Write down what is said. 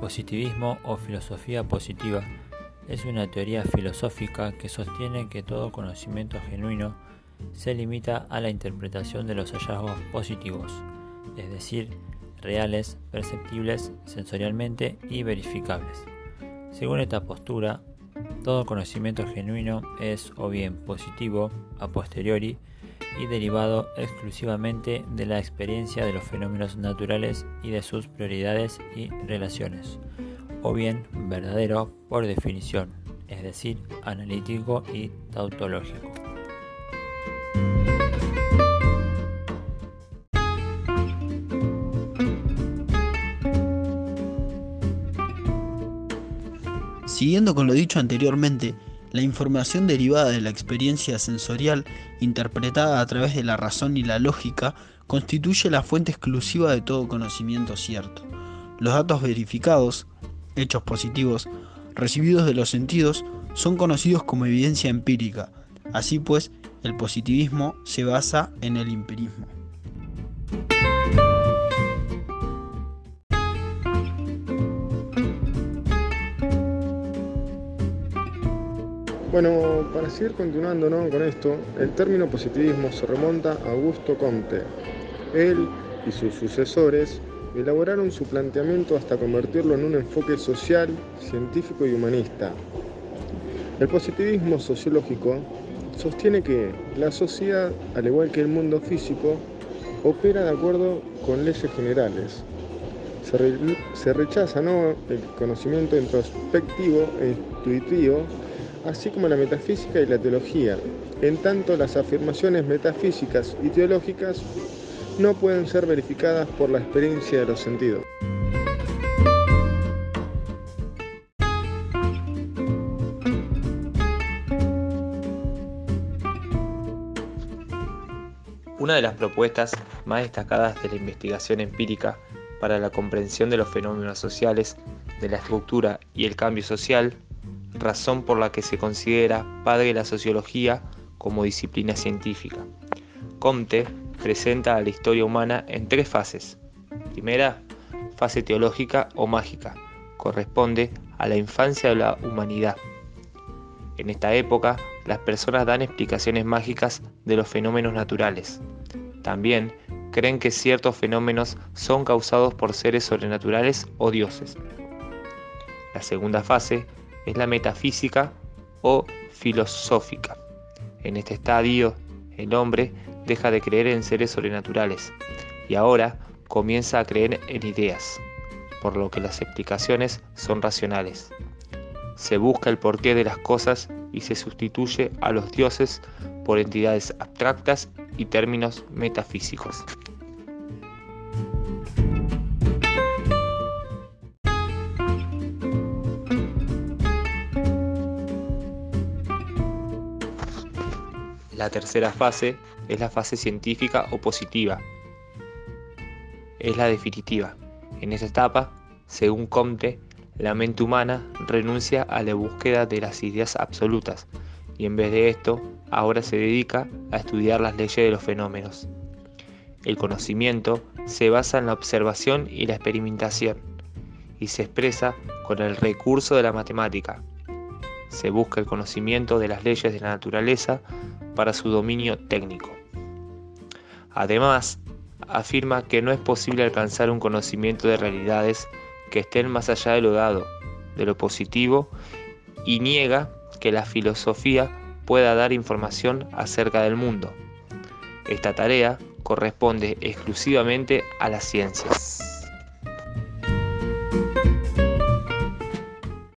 positivismo o filosofía positiva es una teoría filosófica que sostiene que todo conocimiento genuino se limita a la interpretación de los hallazgos positivos, es decir, reales, perceptibles sensorialmente y verificables. Según esta postura, todo conocimiento genuino es o bien positivo a posteriori y derivado exclusivamente de la experiencia de los fenómenos naturales y de sus prioridades y relaciones, o bien verdadero por definición, es decir, analítico y tautológico. Siguiendo con lo dicho anteriormente, la información derivada de la experiencia sensorial, interpretada a través de la razón y la lógica, constituye la fuente exclusiva de todo conocimiento cierto. Los datos verificados, hechos positivos, recibidos de los sentidos, son conocidos como evidencia empírica. Así pues, el positivismo se basa en el empirismo. Bueno, para seguir continuando con esto, el término positivismo se remonta a Augusto Comte. Él y sus sucesores elaboraron su planteamiento hasta convertirlo en un enfoque social, científico y humanista. El positivismo sociológico sostiene que la sociedad, al igual que el mundo físico, opera de acuerdo con leyes generales. Se, rechaza el conocimiento introspectivo e intuitivo así como la metafísica y la teología. En tanto, las afirmaciones metafísicas y teológicas no pueden ser verificadas por la experiencia de los sentidos. Una de las propuestas más destacadas de la investigación empírica para la comprensión de los fenómenos sociales, de la estructura y el cambio social razón por la que se considera padre de la sociología como disciplina científica. Comte presenta a la historia humana en tres fases. Primera, fase teológica o mágica, corresponde a la infancia de la humanidad. En esta época, las personas dan explicaciones mágicas de los fenómenos naturales. También creen que ciertos fenómenos son causados por seres sobrenaturales o dioses. La segunda fase es la metafísica o filosófica. En este estadio, el hombre deja de creer en seres sobrenaturales y ahora comienza a creer en ideas, por lo que las explicaciones son racionales. Se busca el porqué de las cosas y se sustituye a los dioses por entidades abstractas y términos metafísicos. La tercera fase es la fase científica o positiva. Es la definitiva. En esta etapa, según Comte, la mente humana renuncia a la búsqueda de las ideas absolutas y en vez de esto, ahora se dedica a estudiar las leyes de los fenómenos. El conocimiento se basa en la observación y la experimentación y se expresa con el recurso de la matemática. Se busca el conocimiento de las leyes de la naturaleza para su dominio técnico. Además, afirma que no es posible alcanzar un conocimiento de realidades que estén más allá de lo dado, de lo positivo, y niega que la filosofía pueda dar información acerca del mundo. Esta tarea corresponde exclusivamente a las ciencias.